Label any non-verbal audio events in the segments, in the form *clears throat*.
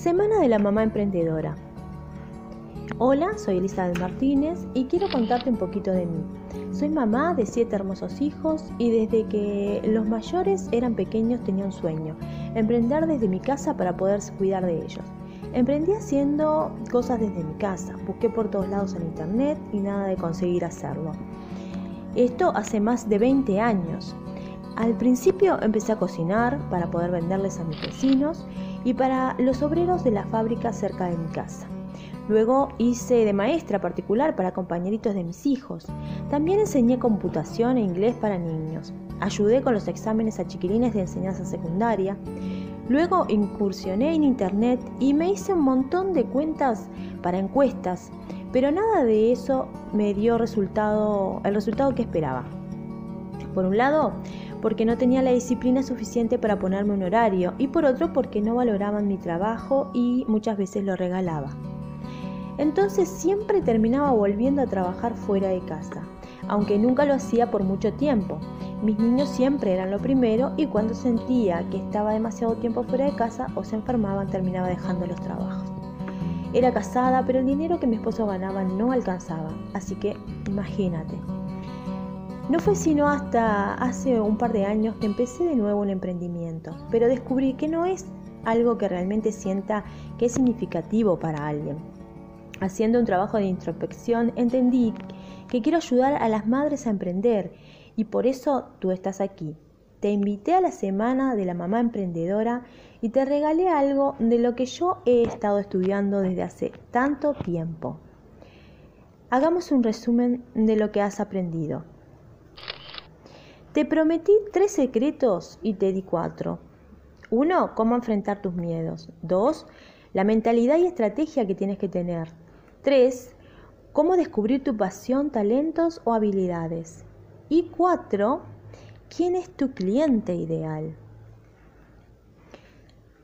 Semana de la Mamá Emprendedora. Hola, soy Elizabeth Martínez y quiero contarte un poquito de mí. Soy mamá de siete hermosos hijos y desde que los mayores eran pequeños tenía un sueño, emprender desde mi casa para poder cuidar de ellos. Emprendí haciendo cosas desde mi casa, busqué por todos lados en internet y nada de conseguir hacerlo. Esto hace más de 20 años. Al principio empecé a cocinar para poder venderles a mis vecinos y para los obreros de la fábrica cerca de mi casa. Luego hice de maestra particular para compañeritos de mis hijos. También enseñé computación e inglés para niños. Ayudé con los exámenes a chiquilines de enseñanza secundaria. Luego incursioné en internet y me hice un montón de cuentas para encuestas, pero nada de eso me dio el resultado que esperaba. Por un lado, porque no tenía la disciplina suficiente para ponerme un horario y por otro porque no valoraban mi trabajo y muchas veces lo regalaba. Entonces siempre terminaba volviendo a trabajar fuera de casa, aunque nunca lo hacía por mucho tiempo. Mis niños siempre eran lo primero y cuando sentía que estaba demasiado tiempo fuera de casa o se enfermaban terminaba dejando los trabajos. Era casada, pero el dinero que mi esposo ganaba no alcanzaba, así que imagínate. No fue sino hasta hace un par de años que empecé de nuevo un emprendimiento, pero descubrí que no es algo que realmente sienta que es significativo para alguien. Haciendo un trabajo de introspección entendí que quiero ayudar a las madres a emprender y por eso tú estás aquí. Te invité a la semana de la mamá emprendedora y te regalé algo de lo que yo he estado estudiando desde hace tanto tiempo. Hagamos un resumen de lo que has aprendido. Te prometí tres secretos y te di cuatro. Uno, cómo enfrentar tus miedos. Dos, la mentalidad y estrategia que tienes que tener. Tres, cómo descubrir tu pasión, talentos o habilidades. Y cuatro, quién es tu cliente ideal.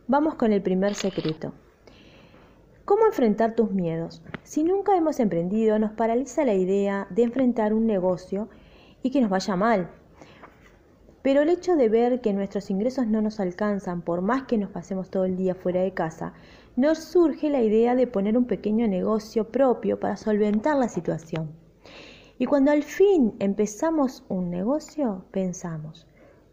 Vamos con el primer secreto. ¿Cómo enfrentar tus miedos? Si nunca hemos emprendido, nos paraliza la idea de enfrentar un negocio y que nos vaya mal. Pero el hecho de ver que nuestros ingresos no nos alcanzan por más que nos pasemos todo el día fuera de casa, nos surge la idea de poner un pequeño negocio propio para solventar la situación. Y cuando al fin empezamos un negocio, pensamos,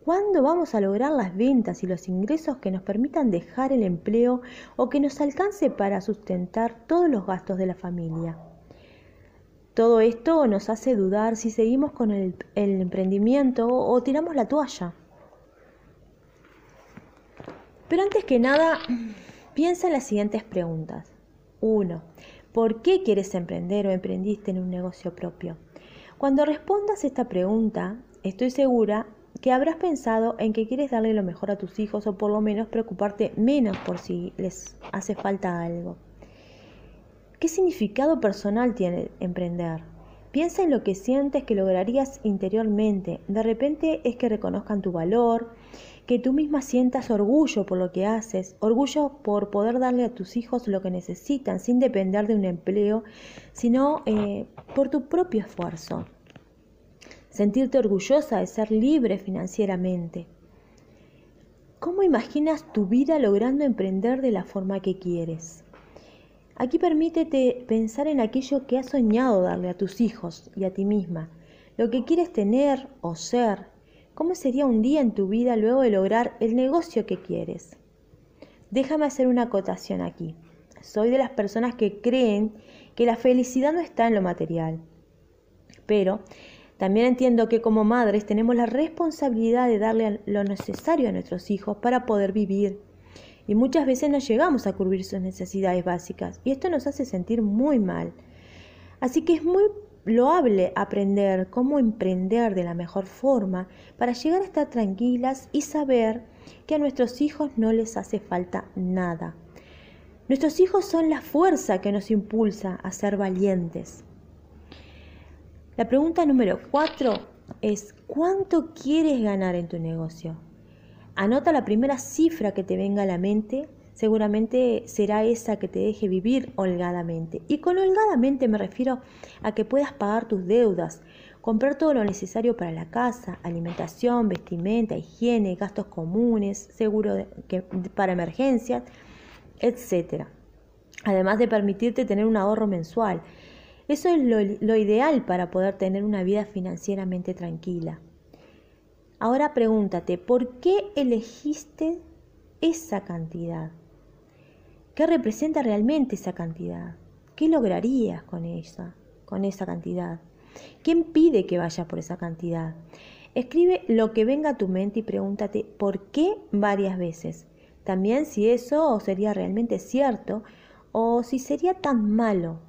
¿cuándo vamos a lograr las ventas y los ingresos que nos permitan dejar el empleo o que nos alcance para sustentar todos los gastos de la familia? Todo esto nos hace dudar si seguimos con el, emprendimiento o tiramos la toalla. Pero antes que nada, piensa en las siguientes preguntas. 1. ¿Por qué quieres emprender o emprendiste en un negocio propio? Cuando respondas esta pregunta, estoy segura que habrás pensado en que quieres darle lo mejor a tus hijos o por lo menos preocuparte menos por si les hace falta algo. ¿Qué significado personal tiene emprender? Piensa en lo que sientes que lograrías interiormente. De repente es que reconozcan tu valor, que tú misma sientas orgullo por lo que haces, orgullo por poder darle a tus hijos lo que necesitan sin depender de un empleo, sino eh, por tu propio esfuerzo. Sentirte orgullosa de ser libre financieramente. ¿Cómo imaginas tu vida logrando emprender de la forma que quieres? Aquí permítete pensar en aquello que has soñado darle a tus hijos y a ti misma, lo que quieres tener o ser, cómo sería un día en tu vida luego de lograr el negocio que quieres. Déjame hacer una acotación aquí. Soy de las personas que creen que la felicidad no está en lo material, pero también entiendo que como madres tenemos la responsabilidad de darle lo necesario a nuestros hijos para poder vivir y muchas veces no llegamos a cubrir sus necesidades básicas y esto nos hace sentir muy mal. Así que es muy loable aprender cómo emprender de la mejor forma para llegar a estar tranquilas y saber que a nuestros hijos no les hace falta nada. Nuestros hijos son la fuerza que nos impulsa a ser valientes. La pregunta número cuatro es, ¿cuánto quieres ganar en tu negocio? Anota la primera cifra que te venga a la mente, seguramente será esa que te deje vivir holgadamente. Y con holgadamente me refiero a que puedas pagar tus deudas, comprar todo lo necesario para la casa, alimentación, vestimenta, higiene, gastos comunes, seguro para emergencias, etc. Además de permitirte tener un ahorro mensual. Eso es lo ideal para poder tener una vida financieramente tranquila. Ahora pregúntate, ¿por qué elegiste esa cantidad? ¿Qué representa realmente esa cantidad? ¿Qué lograrías con esa, con esa cantidad? ¿Quién pide que vayas por esa cantidad? Escribe lo que venga a tu mente y pregúntate por qué varias veces. También si eso sería realmente cierto o si sería tan malo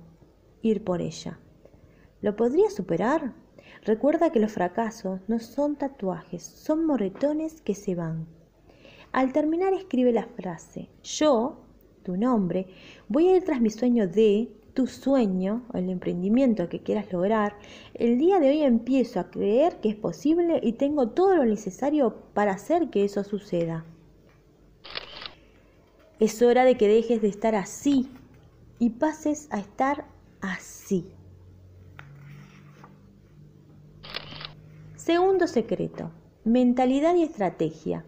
ir por ella. ¿Lo podrías superar? Recuerda que los fracasos no son tatuajes, son moretones que se van. Al terminar escribe la frase, yo, tu nombre, voy a ir tras mi sueño de, tu sueño o el emprendimiento que quieras lograr, el día de hoy empiezo a creer que es posible y tengo todo lo necesario para hacer que eso suceda. Es hora de que dejes de estar así y pases a estar así. Segundo secreto, mentalidad y estrategia.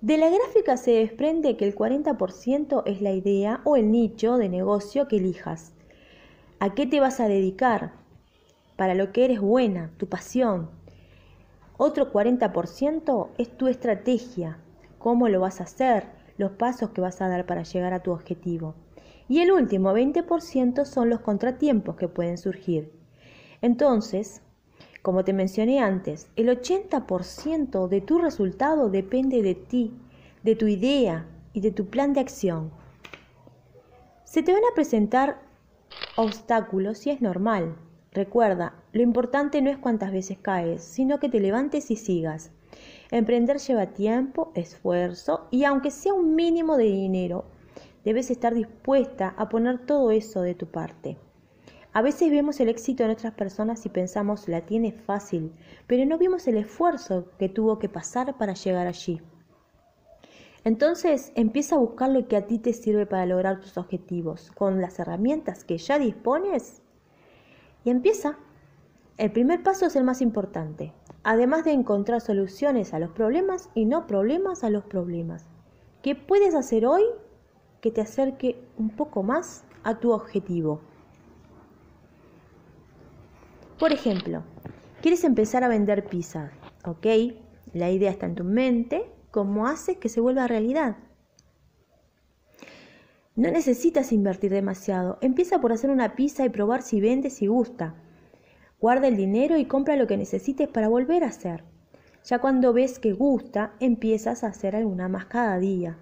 De la gráfica se desprende que el 40% es la idea o el nicho de negocio que elijas. ¿A qué te vas a dedicar? Para lo que eres buena, tu pasión. Otro 40% es tu estrategia, cómo lo vas a hacer, los pasos que vas a dar para llegar a tu objetivo. Y el último 20% son los contratiempos que pueden surgir. Entonces, como te mencioné antes, el 80% de tu resultado depende de ti, de tu idea y de tu plan de acción. Se te van a presentar obstáculos y es normal. Recuerda, lo importante no es cuántas veces caes, sino que te levantes y sigas. Emprender lleva tiempo, esfuerzo y aunque sea un mínimo de dinero, debes estar dispuesta a poner todo eso de tu parte. A veces vemos el éxito en otras personas y pensamos la tiene fácil, pero no vimos el esfuerzo que tuvo que pasar para llegar allí. Entonces empieza a buscar lo que a ti te sirve para lograr tus objetivos con las herramientas que ya dispones y empieza. El primer paso es el más importante, además de encontrar soluciones a los problemas y no problemas a los problemas. ¿Qué puedes hacer hoy que te acerque un poco más a tu objetivo? Por ejemplo, quieres empezar a vender pizza, ¿ok? La idea está en tu mente, ¿cómo haces que se vuelva realidad? No necesitas invertir demasiado, empieza por hacer una pizza y probar si vende, si gusta. Guarda el dinero y compra lo que necesites para volver a hacer. Ya cuando ves que gusta, empiezas a hacer alguna más cada día.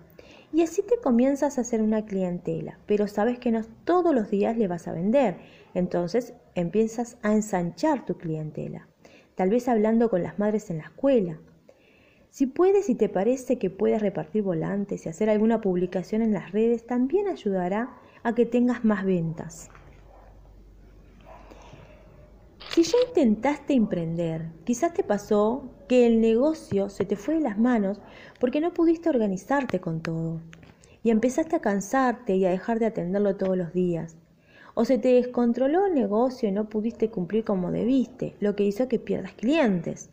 Y así te comienzas a hacer una clientela, pero sabes que no todos los días le vas a vender. Entonces empiezas a ensanchar tu clientela, tal vez hablando con las madres en la escuela. Si puedes y te parece que puedes repartir volantes y hacer alguna publicación en las redes, también ayudará a que tengas más ventas. Si ya intentaste emprender, quizás te pasó que el negocio se te fue de las manos porque no pudiste organizarte con todo y empezaste a cansarte y a dejar de atenderlo todos los días. O se te descontroló el negocio y no pudiste cumplir como debiste, lo que hizo que pierdas clientes.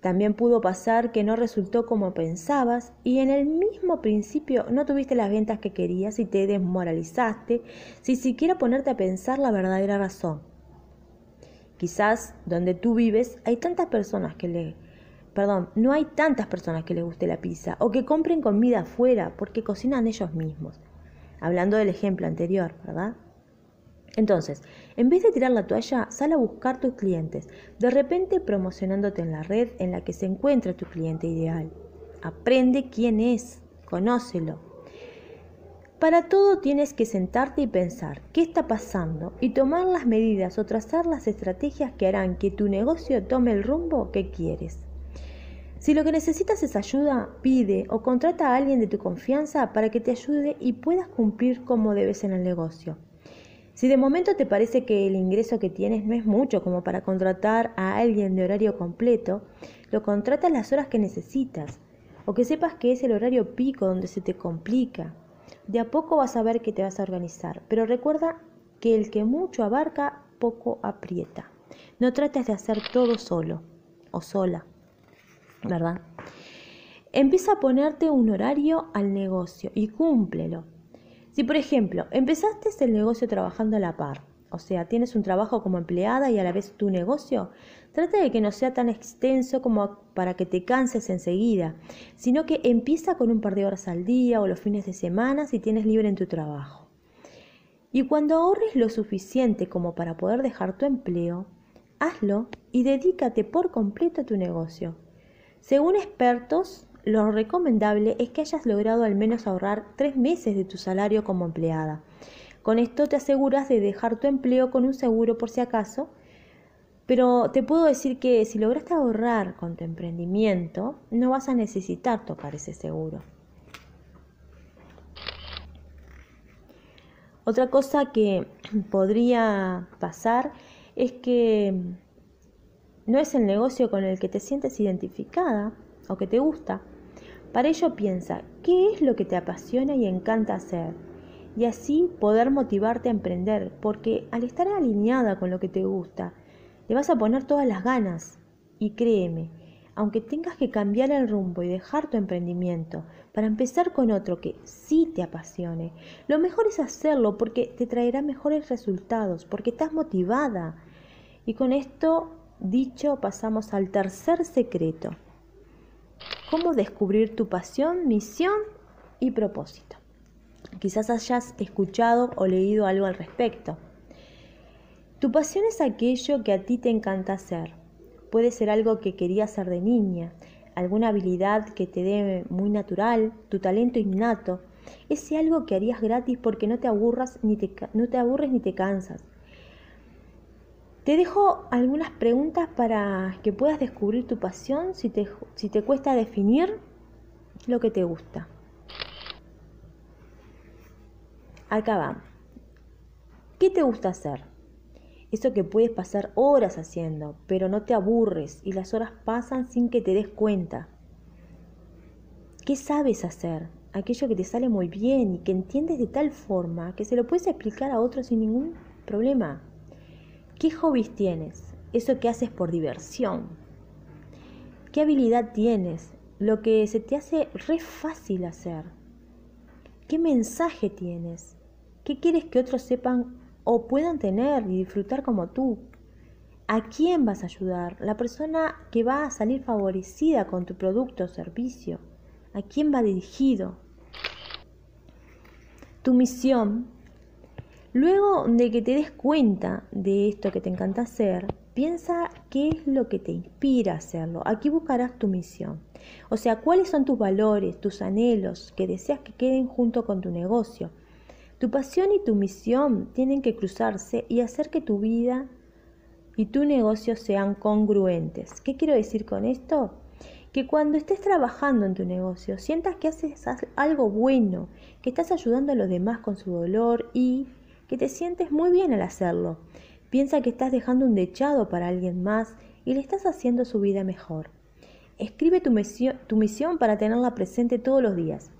También pudo pasar que no resultó como pensabas y en el mismo principio no tuviste las ventas que querías y te desmoralizaste sin siquiera ponerte a pensar la verdadera razón. Quizás donde tú vives hay tantas personas que le... Perdón, no hay tantas personas que les guste la pizza o que compren comida afuera porque cocinan ellos mismos. Hablando del ejemplo anterior, ¿verdad? Entonces, en vez de tirar la toalla, sal a buscar tus clientes, de repente promocionándote en la red en la que se encuentra tu cliente ideal. Aprende quién es, conócelo. Para todo tienes que sentarte y pensar qué está pasando y tomar las medidas o trazar las estrategias que harán que tu negocio tome el rumbo que quieres. Si lo que necesitas es ayuda, pide o contrata a alguien de tu confianza para que te ayude y puedas cumplir como debes en el negocio. Si de momento te parece que el ingreso que tienes no es mucho como para contratar a alguien de horario completo, lo contratas las horas que necesitas o que sepas que es el horario pico donde se te complica. De a poco vas a ver que te vas a organizar, pero recuerda que el que mucho abarca, poco aprieta. No trates de hacer todo solo o sola, ¿verdad? Empieza a ponerte un horario al negocio y cúmplelo. Si por ejemplo empezaste el negocio trabajando a la par, o sea, tienes un trabajo como empleada y a la vez tu negocio, trata de que no sea tan extenso como para que te canses enseguida, sino que empieza con un par de horas al día o los fines de semana si tienes libre en tu trabajo. Y cuando ahorres lo suficiente como para poder dejar tu empleo, hazlo y dedícate por completo a tu negocio. Según expertos, lo recomendable es que hayas logrado al menos ahorrar tres meses de tu salario como empleada. Con esto te aseguras de dejar tu empleo con un seguro por si acaso, pero te puedo decir que si lograste ahorrar con tu emprendimiento, no vas a necesitar tocar ese seguro. Otra cosa que *clears throat* podría pasar es que no es el negocio con el que te sientes identificada o que te gusta. Para ello piensa, ¿qué es lo que te apasiona y encanta hacer? Y así poder motivarte a emprender, porque al estar alineada con lo que te gusta, le vas a poner todas las ganas. Y créeme, aunque tengas que cambiar el rumbo y dejar tu emprendimiento para empezar con otro que sí te apasione, lo mejor es hacerlo porque te traerá mejores resultados, porque estás motivada. Y con esto dicho pasamos al tercer secreto. Cómo descubrir tu pasión, misión y propósito. Quizás hayas escuchado o leído algo al respecto. Tu pasión es aquello que a ti te encanta hacer Puede ser algo que querías hacer de niña, alguna habilidad que te dé muy natural, tu talento innato, ese algo que harías gratis porque no te, aburras, ni te, no te aburres ni te cansas. Te dejo algunas preguntas para que puedas descubrir tu pasión si te, si te cuesta definir lo que te gusta. Acá va. ¿Qué te gusta hacer? Eso que puedes pasar horas haciendo, pero no te aburres y las horas pasan sin que te des cuenta. ¿Qué sabes hacer? Aquello que te sale muy bien y que entiendes de tal forma que se lo puedes explicar a otros sin ningún problema. ¿Qué hobbies tienes? Eso que haces por diversión. ¿Qué habilidad tienes? Lo que se te hace re fácil hacer. ¿Qué mensaje tienes? ¿Qué quieres que otros sepan o puedan tener y disfrutar como tú. ¿A quién vas a ayudar? La persona que va a salir favorecida con tu producto o servicio. ¿A quién va dirigido? Tu misión. Luego de que te des cuenta de esto que te encanta hacer, piensa qué es lo que te inspira a hacerlo. Aquí buscarás tu misión. O sea, cuáles son tus valores, tus anhelos que deseas que queden junto con tu negocio. Tu pasión y tu misión tienen que cruzarse y hacer que tu vida y tu negocio sean congruentes. ¿Qué quiero decir con esto? Que cuando estés trabajando en tu negocio sientas que haces algo bueno, que estás ayudando a los demás con su dolor y que te sientes muy bien al hacerlo. Piensa que estás dejando un dechado para alguien más y le estás haciendo su vida mejor. Escribe tu misión, tu misión para tenerla presente todos los días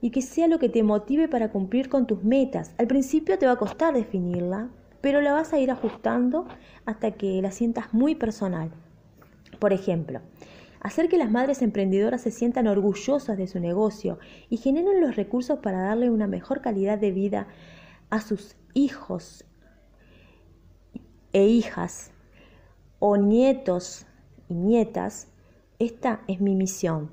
y que sea lo que te motive para cumplir con tus metas. Al principio te va a costar definirla, pero la vas a ir ajustando hasta que la sientas muy personal. Por ejemplo, hacer que las madres emprendedoras se sientan orgullosas de su negocio y generen los recursos para darle una mejor calidad de vida a sus hijos e hijas o nietos y nietas, esta es mi misión.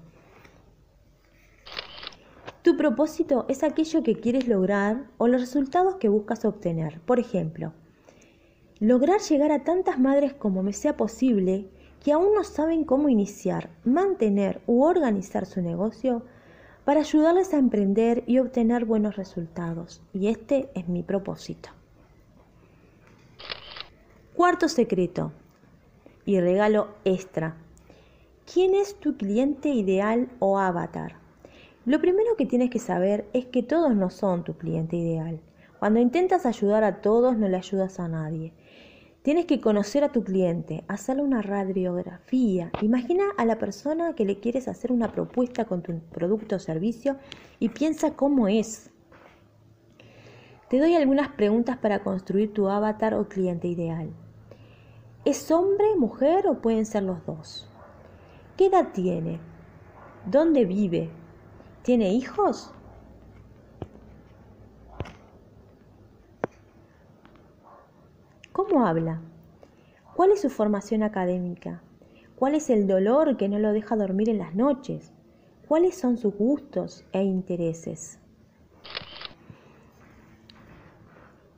Tu propósito es aquello que quieres lograr o los resultados que buscas obtener. Por ejemplo, lograr llegar a tantas madres como me sea posible que aún no saben cómo iniciar, mantener u organizar su negocio para ayudarles a emprender y obtener buenos resultados. Y este es mi propósito. Cuarto secreto y regalo extra. ¿Quién es tu cliente ideal o avatar? Lo primero que tienes que saber es que todos no son tu cliente ideal. Cuando intentas ayudar a todos, no le ayudas a nadie. Tienes que conocer a tu cliente, hacerle una radiografía. Imagina a la persona que le quieres hacer una propuesta con tu producto o servicio y piensa cómo es. Te doy algunas preguntas para construir tu avatar o cliente ideal. ¿Es hombre, mujer o pueden ser los dos? ¿Qué edad tiene? ¿Dónde vive? ¿Tiene hijos? ¿Cómo habla? ¿Cuál es su formación académica? ¿Cuál es el dolor que no lo deja dormir en las noches? ¿Cuáles son sus gustos e intereses?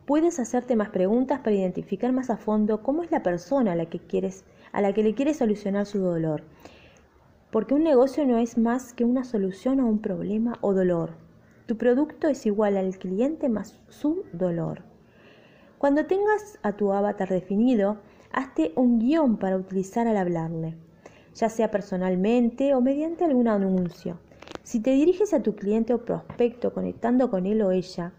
Puedes hacerte más preguntas para identificar más a fondo cómo es la persona a la que quieres, a la que le quieres solucionar su dolor. Porque un negocio no es más que una solución a un problema o dolor. Tu producto es igual al cliente más su dolor. Cuando tengas a tu avatar definido, hazte un guion para utilizar al hablarle, ya sea personalmente o mediante algún anuncio. Si te diriges a tu cliente o prospecto conectando con él o ella,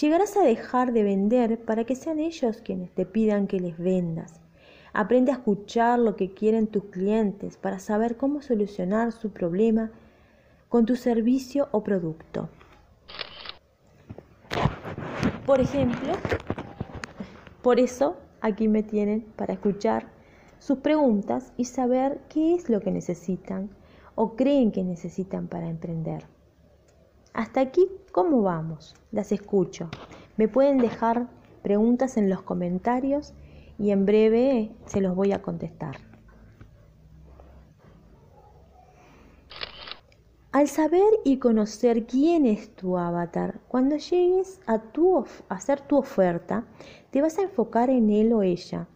llegarás a dejar de vender para que sean ellos quienes te pidan que les vendas. Aprende a escuchar lo que quieren tus clientes para saber cómo solucionar su problema con tu servicio o producto. Por ejemplo, por eso aquí me tienen para escuchar sus preguntas y saber qué es lo que necesitan o creen que necesitan para emprender. Hasta aquí, ¿cómo vamos? Las escucho. Me pueden dejar preguntas en los comentarios y en breve se los voy a contestar. Al saber y conocer quién es tu avatar, cuando llegues a, tu a hacer tu oferta, te vas a enfocar en él o ella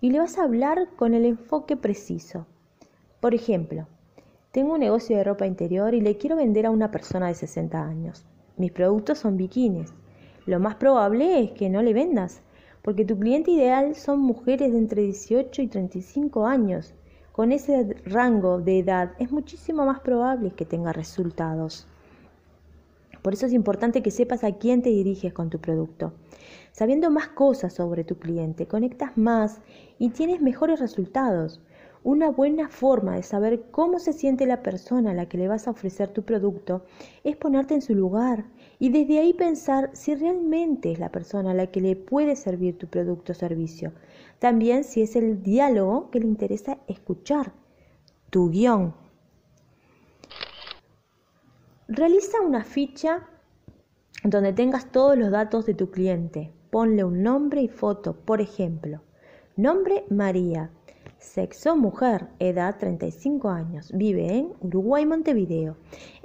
y le vas a hablar con el enfoque preciso. Por ejemplo, tengo un negocio de ropa interior y le quiero vender a una persona de 60 años. Mis productos son bikinis. Lo más probable es que no le vendas, porque tu cliente ideal son mujeres de entre 18 y 35 años con ese rango de edad es muchísimo más probable que tenga resultados. Por eso es importante que sepas a quién te diriges con tu producto. Sabiendo más cosas sobre tu cliente, conectas más y tienes mejores resultados. Una buena forma de saber cómo se siente la persona a la que le vas a ofrecer tu producto es ponerte en su lugar y desde ahí pensar si realmente es la persona a la que le puede servir tu producto o servicio. También si es el diálogo que le interesa escuchar, tu guion. Realiza una ficha donde tengas todos los datos de tu cliente. Ponle un nombre y foto, por ejemplo. Nombre María. Sexo mujer, edad 35 años, vive en Uruguay, Montevideo.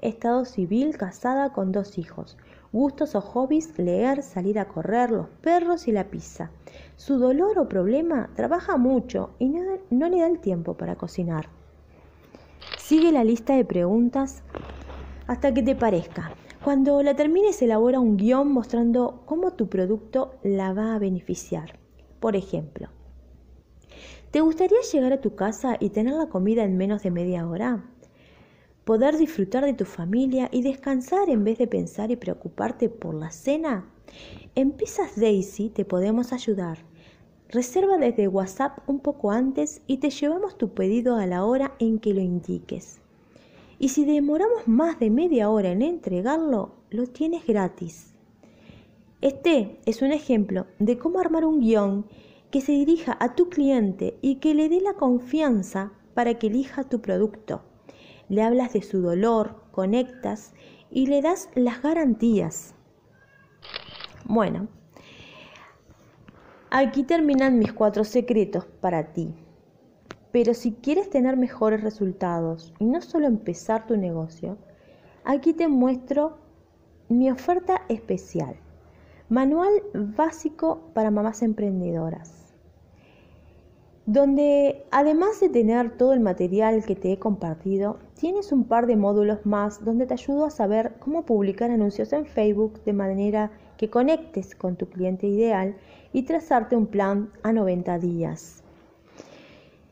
Estado civil, casada con dos hijos. Gustos o hobbies, leer, salir a correr, los perros y la pizza. Su dolor o problema, trabaja mucho y no, no le da el tiempo para cocinar. Sigue la lista de preguntas hasta que te parezca. Cuando la termines, elabora un guion mostrando cómo tu producto la va a beneficiar. Por ejemplo, ¿te gustaría llegar a tu casa y tener la comida en menos de media hora? poder disfrutar de tu familia y descansar en vez de pensar y preocuparte por la cena? En Pizzas Daisy te podemos ayudar. Reserva desde WhatsApp un poco antes y te llevamos tu pedido a la hora en que lo indiques. Y si demoramos más de media hora en entregarlo, lo tienes gratis. Este es un ejemplo de cómo armar un guion que se dirija a tu cliente y que le dé la confianza para que elija tu producto le hablas de su dolor, conectas y le das las garantías. Bueno, aquí terminan mis cuatro secretos para ti. Pero si quieres tener mejores resultados y no solo empezar tu negocio, aquí te muestro mi oferta especial. Manual básico para mamás emprendedoras donde además de tener todo el material que te he compartido, tienes un par de módulos más donde te ayudo a saber cómo publicar anuncios en Facebook de manera que conectes con tu cliente ideal y trazarte un plan a 90 días.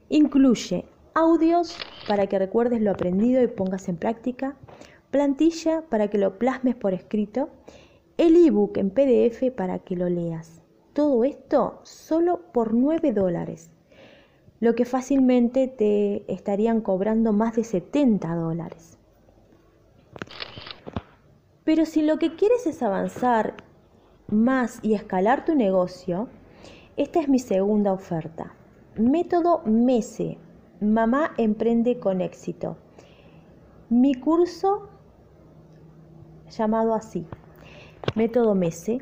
Incluye audios para que recuerdes lo aprendido y pongas en práctica, plantilla para que lo plasmes por escrito, el ebook en PDF para que lo leas. Todo esto solo por 9 dólares lo que fácilmente te estarían cobrando más de 70 dólares. Pero si lo que quieres es avanzar más y escalar tu negocio, esta es mi segunda oferta. Método MESE, Mamá Emprende con Éxito. mi curso llamado así, Método MESE,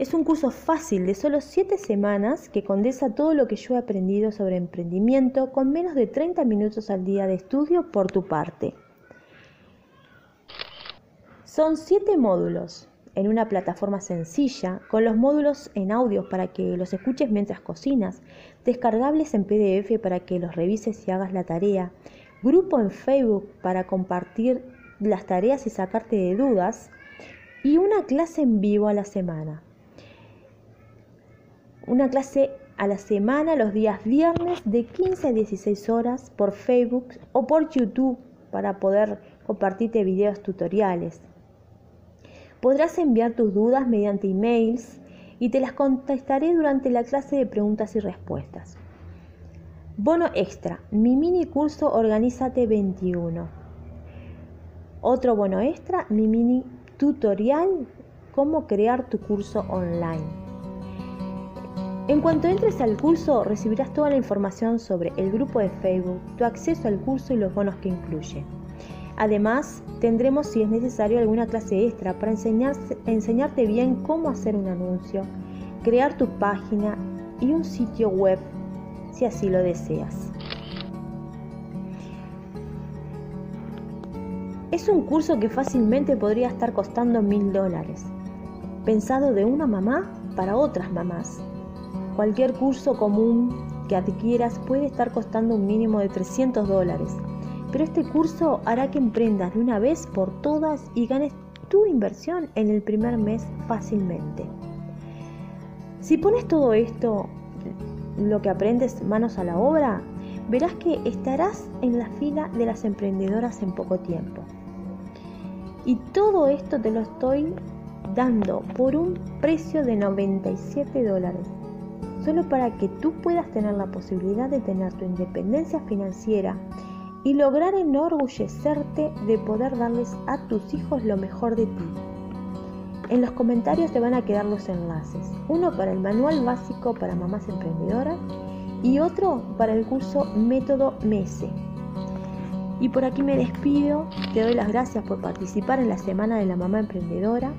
es un curso fácil de solo 7 semanas que condensa todo lo que yo he aprendido sobre emprendimiento con menos de 30 minutos al día de estudio por tu parte. Son 7 módulos en una plataforma sencilla, con los módulos en audio para que los escuches mientras cocinas, descargables en PDF para que los revises y hagas la tarea, grupo en Facebook para compartir las tareas y sacarte de dudas, y una clase en vivo a la semana. Una clase a la semana los días viernes de 15 a 16 horas por Facebook o por YouTube para poder compartirte videos tutoriales. Podrás enviar tus dudas mediante emails y te las contestaré durante la clase de preguntas y respuestas. Bono extra, mi mini curso Organízate 21. Otro bono extra, mi mini tutorial cómo crear tu curso online. En cuanto entres al curso recibirás toda la información sobre el grupo de Facebook, tu acceso al curso y los bonos que incluye. Además, tendremos si es necesario alguna clase extra para enseñarte bien cómo hacer un anuncio, crear tu página y un sitio web si así lo deseas. Es un curso que fácilmente podría estar costando mil dólares, pensado de una mamá para otras mamás. Cualquier curso común que adquieras puede estar costando un mínimo de 300 dólares pero este curso hará que emprendas de una vez por todas y ganes tu inversión en el primer mes fácilmente. Si pones todo esto, lo que aprendes manos a la obra, verás que estarás en la fila de las emprendedoras en poco tiempo. Y todo esto te lo estoy dando por un precio de 97 dólares, solo para que tú puedas tener la posibilidad de tener tu independencia financiera y lograr enorgullecerte de poder darles a tus hijos lo mejor de ti. En los comentarios te van a quedar los enlaces, uno para el manual básico para mamás emprendedoras y otro para el curso Método MESE. Y por aquí me despido, te doy las gracias por participar en la Semana de la Mamá Emprendedora